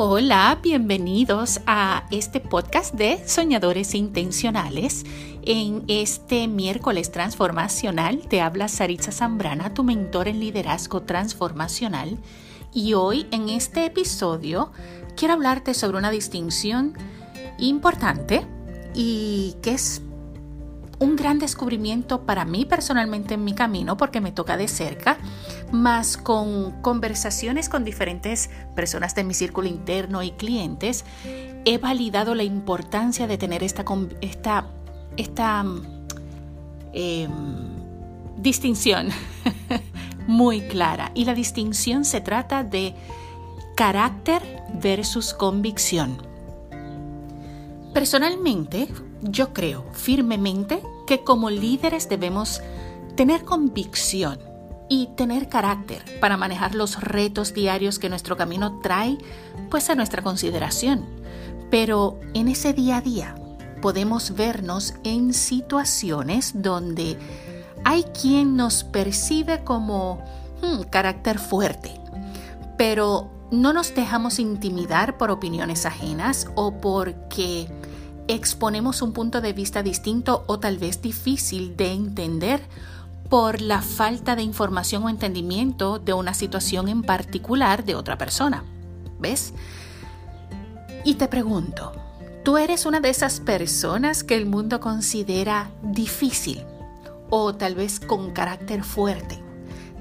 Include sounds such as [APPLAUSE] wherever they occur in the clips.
Hola, bienvenidos a este podcast de Soñadores Intencionales. En este miércoles transformacional te habla Saritza Zambrana, tu mentor en liderazgo transformacional. Y hoy en este episodio quiero hablarte sobre una distinción importante y que es un gran descubrimiento para mí personalmente en mi camino porque me toca de cerca, más con conversaciones con diferentes personas de mi círculo interno y clientes, he validado la importancia de tener esta, esta, esta em, distinción [LAUGHS] muy clara. Y la distinción se trata de carácter versus convicción. Personalmente, yo creo firmemente que como líderes debemos tener convicción y tener carácter para manejar los retos diarios que nuestro camino trae pues a nuestra consideración. Pero en ese día a día podemos vernos en situaciones donde hay quien nos percibe como hmm, carácter fuerte, pero no nos dejamos intimidar por opiniones ajenas o porque exponemos un punto de vista distinto o tal vez difícil de entender por la falta de información o entendimiento de una situación en particular de otra persona. ¿Ves? Y te pregunto, ¿tú eres una de esas personas que el mundo considera difícil o tal vez con carácter fuerte?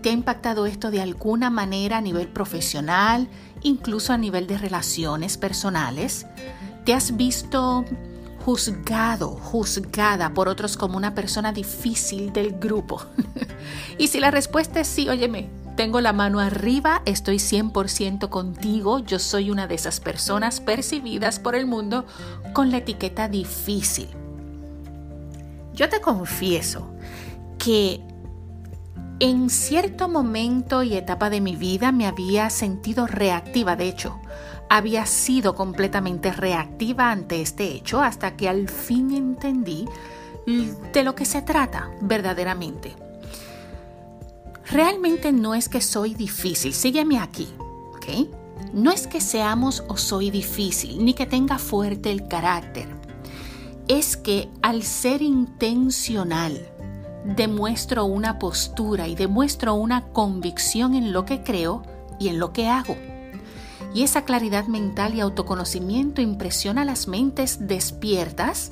¿Te ha impactado esto de alguna manera a nivel profesional, incluso a nivel de relaciones personales? ¿Te has visto juzgado, juzgada por otros como una persona difícil del grupo? [LAUGHS] y si la respuesta es sí, óyeme, tengo la mano arriba, estoy 100% contigo, yo soy una de esas personas percibidas por el mundo con la etiqueta difícil. Yo te confieso que en cierto momento y etapa de mi vida me había sentido reactiva, de hecho, había sido completamente reactiva ante este hecho hasta que al fin entendí de lo que se trata verdaderamente. Realmente no es que soy difícil, sígueme aquí, ¿ok? No es que seamos o soy difícil, ni que tenga fuerte el carácter. Es que al ser intencional, demuestro una postura y demuestro una convicción en lo que creo y en lo que hago. Y esa claridad mental y autoconocimiento impresiona a las mentes despiertas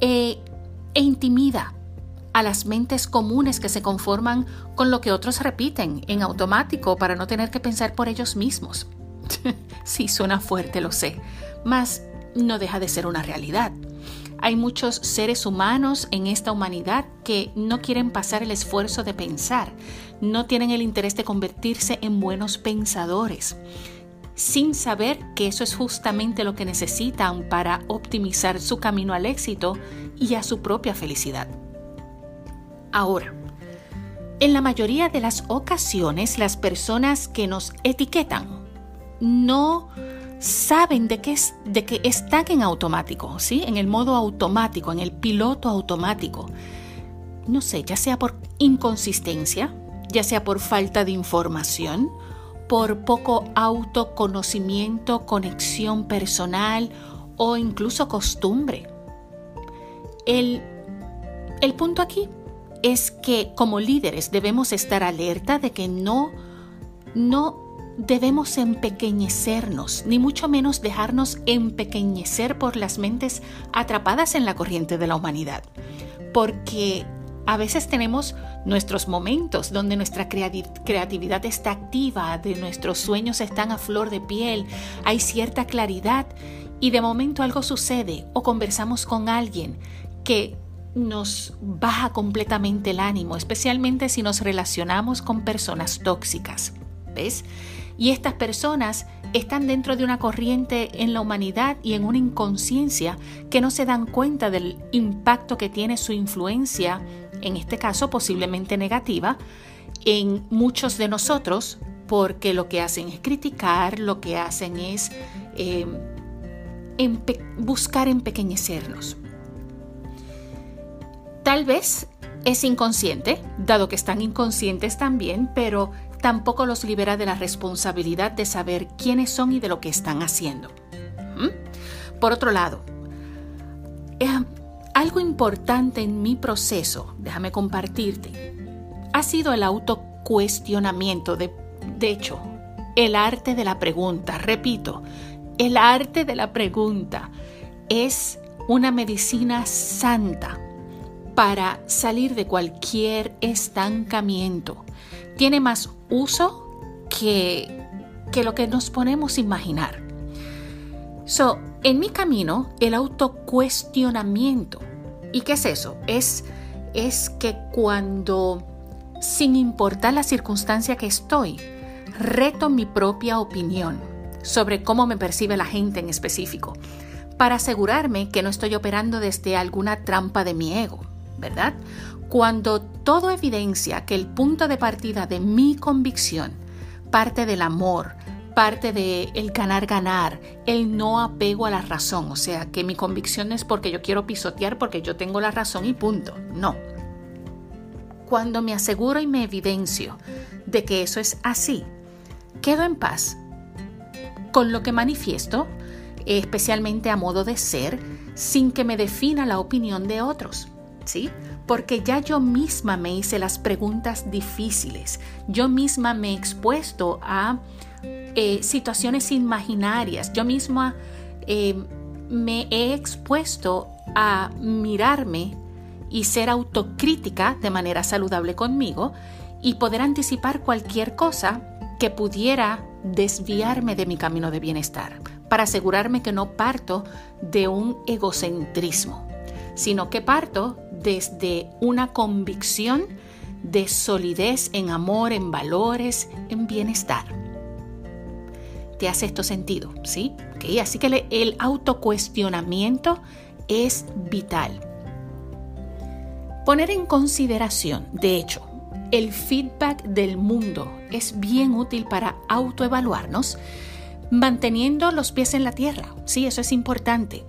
e, e intimida a las mentes comunes que se conforman con lo que otros repiten en automático para no tener que pensar por ellos mismos. [LAUGHS] sí, suena fuerte, lo sé, mas no deja de ser una realidad. Hay muchos seres humanos en esta humanidad que no quieren pasar el esfuerzo de pensar, no tienen el interés de convertirse en buenos pensadores sin saber que eso es justamente lo que necesitan para optimizar su camino al éxito y a su propia felicidad. Ahora, en la mayoría de las ocasiones las personas que nos etiquetan no saben de que, de que están en automático, ¿sí? En el modo automático, en el piloto automático. No sé, ya sea por inconsistencia, ya sea por falta de información por poco autoconocimiento, conexión personal o incluso costumbre. El, el punto aquí es que como líderes debemos estar alerta de que no, no debemos empequeñecernos, ni mucho menos dejarnos empequeñecer por las mentes atrapadas en la corriente de la humanidad, porque a veces tenemos nuestros momentos donde nuestra creatividad está activa, de nuestros sueños están a flor de piel, hay cierta claridad y de momento algo sucede o conversamos con alguien que nos baja completamente el ánimo, especialmente si nos relacionamos con personas tóxicas. Y estas personas están dentro de una corriente en la humanidad y en una inconsciencia que no se dan cuenta del impacto que tiene su influencia, en este caso posiblemente negativa, en muchos de nosotros, porque lo que hacen es criticar, lo que hacen es eh, buscar empequeñecernos. Tal vez es inconsciente, dado que están inconscientes también, pero tampoco los libera de la responsabilidad de saber quiénes son y de lo que están haciendo. ¿Mm? Por otro lado, eh, algo importante en mi proceso, déjame compartirte, ha sido el autocuestionamiento, de, de hecho, el arte de la pregunta. Repito, el arte de la pregunta es una medicina santa para salir de cualquier estancamiento. Tiene más uso que, que lo que nos ponemos a imaginar. So, en mi camino, el autocuestionamiento. ¿Y qué es eso? Es, es que cuando, sin importar la circunstancia que estoy, reto mi propia opinión sobre cómo me percibe la gente en específico, para asegurarme que no estoy operando desde alguna trampa de mi ego, ¿verdad? Cuando todo evidencia que el punto de partida de mi convicción parte del amor, parte de el ganar ganar, el no apego a la razón, o sea, que mi convicción es porque yo quiero pisotear porque yo tengo la razón y punto. No. Cuando me aseguro y me evidencio de que eso es así, quedo en paz con lo que manifiesto, especialmente a modo de ser, sin que me defina la opinión de otros. ¿Sí? Porque ya yo misma me hice las preguntas difíciles, yo misma me he expuesto a eh, situaciones imaginarias, yo misma eh, me he expuesto a mirarme y ser autocrítica de manera saludable conmigo y poder anticipar cualquier cosa que pudiera desviarme de mi camino de bienestar, para asegurarme que no parto de un egocentrismo, sino que parto desde una convicción de solidez en amor, en valores, en bienestar. ¿Te hace esto sentido? ¿Sí? Así que el autocuestionamiento es vital. Poner en consideración, de hecho, el feedback del mundo es bien útil para autoevaluarnos, manteniendo los pies en la tierra. Sí, eso es importante.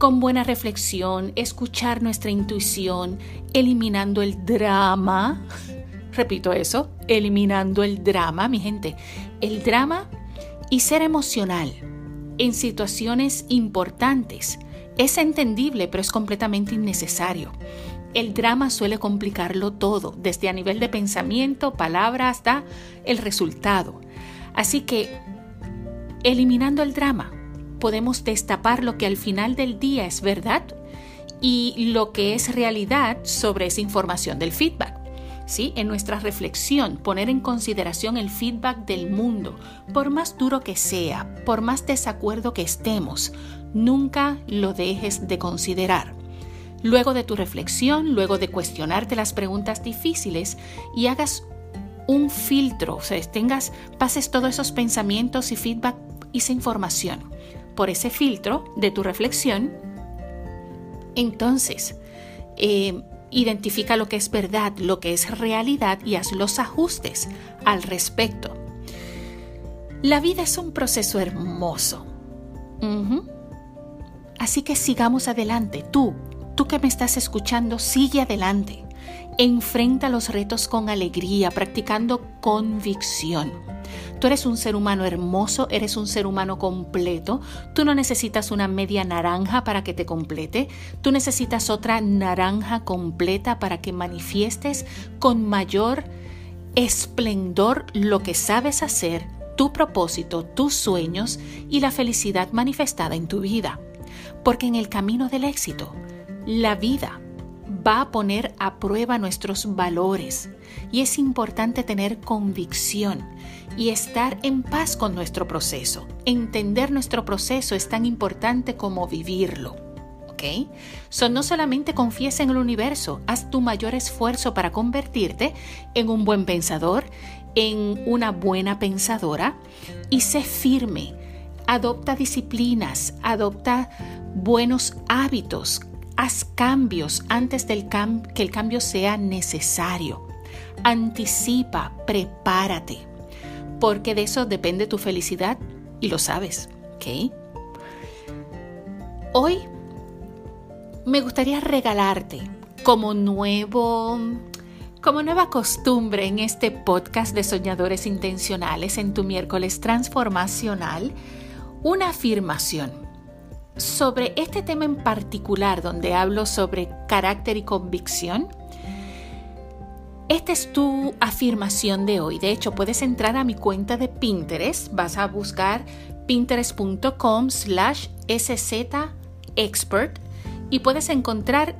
Con buena reflexión, escuchar nuestra intuición, eliminando el drama. [LAUGHS] Repito eso, eliminando el drama, mi gente. El drama y ser emocional en situaciones importantes es entendible, pero es completamente innecesario. El drama suele complicarlo todo, desde a nivel de pensamiento, palabra, hasta el resultado. Así que, eliminando el drama, podemos destapar lo que al final del día es verdad y lo que es realidad sobre esa información del feedback. ¿Sí? En nuestra reflexión, poner en consideración el feedback del mundo, por más duro que sea, por más desacuerdo que estemos, nunca lo dejes de considerar. Luego de tu reflexión, luego de cuestionarte las preguntas difíciles y hagas un filtro, o sea, tengas, pases todos esos pensamientos y feedback y esa información por ese filtro de tu reflexión, entonces eh, identifica lo que es verdad, lo que es realidad y haz los ajustes al respecto. La vida es un proceso hermoso. Así que sigamos adelante, tú, Tú que me estás escuchando, sigue adelante. Enfrenta los retos con alegría, practicando convicción. Tú eres un ser humano hermoso, eres un ser humano completo. Tú no necesitas una media naranja para que te complete. Tú necesitas otra naranja completa para que manifiestes con mayor esplendor lo que sabes hacer, tu propósito, tus sueños y la felicidad manifestada en tu vida. Porque en el camino del éxito, la vida va a poner a prueba nuestros valores y es importante tener convicción y estar en paz con nuestro proceso. Entender nuestro proceso es tan importante como vivirlo. ¿Ok? So, no solamente confiesa en el universo, haz tu mayor esfuerzo para convertirte en un buen pensador, en una buena pensadora y sé firme. Adopta disciplinas, adopta buenos hábitos, Haz cambios antes del que el cambio sea necesario. Anticipa, prepárate, porque de eso depende tu felicidad y lo sabes. ¿ok? Hoy me gustaría regalarte como nuevo como nueva costumbre en este podcast de Soñadores Intencionales en tu miércoles transformacional, una afirmación sobre este tema en particular donde hablo sobre carácter y convicción. Esta es tu afirmación de hoy. De hecho, puedes entrar a mi cuenta de Pinterest. Vas a buscar pinterest.com slash expert y puedes encontrar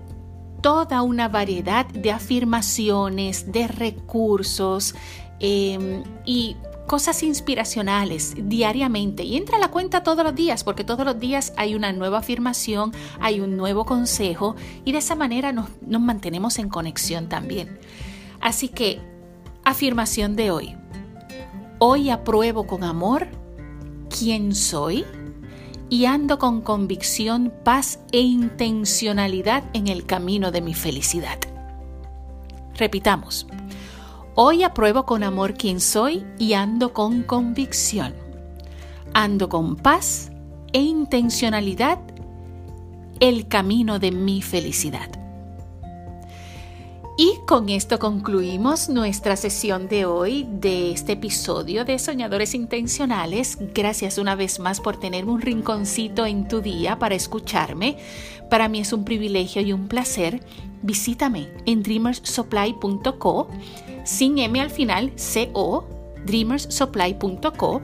toda una variedad de afirmaciones, de recursos em, y cosas inspiracionales diariamente y entra a la cuenta todos los días porque todos los días hay una nueva afirmación, hay un nuevo consejo y de esa manera nos, nos mantenemos en conexión también. Así que, afirmación de hoy. Hoy apruebo con amor quién soy y ando con convicción, paz e intencionalidad en el camino de mi felicidad. Repitamos, hoy apruebo con amor quién soy y ando con convicción. Ando con paz e intencionalidad el camino de mi felicidad. Y con esto concluimos nuestra sesión de hoy de este episodio de Soñadores Intencionales. Gracias una vez más por tenerme un rinconcito en tu día para escucharme. Para mí es un privilegio y un placer. Visítame en dreamersupply.co, sin M al final, co, dreamersupply.co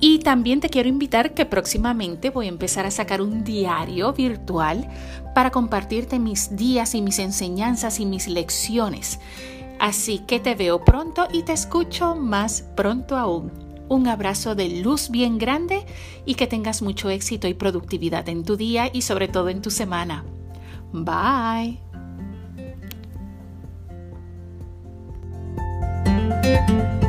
y también te quiero invitar que próximamente voy a empezar a sacar un diario virtual para compartirte mis días y mis enseñanzas y mis lecciones. Así que te veo pronto y te escucho más pronto aún. Un abrazo de luz bien grande y que tengas mucho éxito y productividad en tu día y sobre todo en tu semana. Bye. you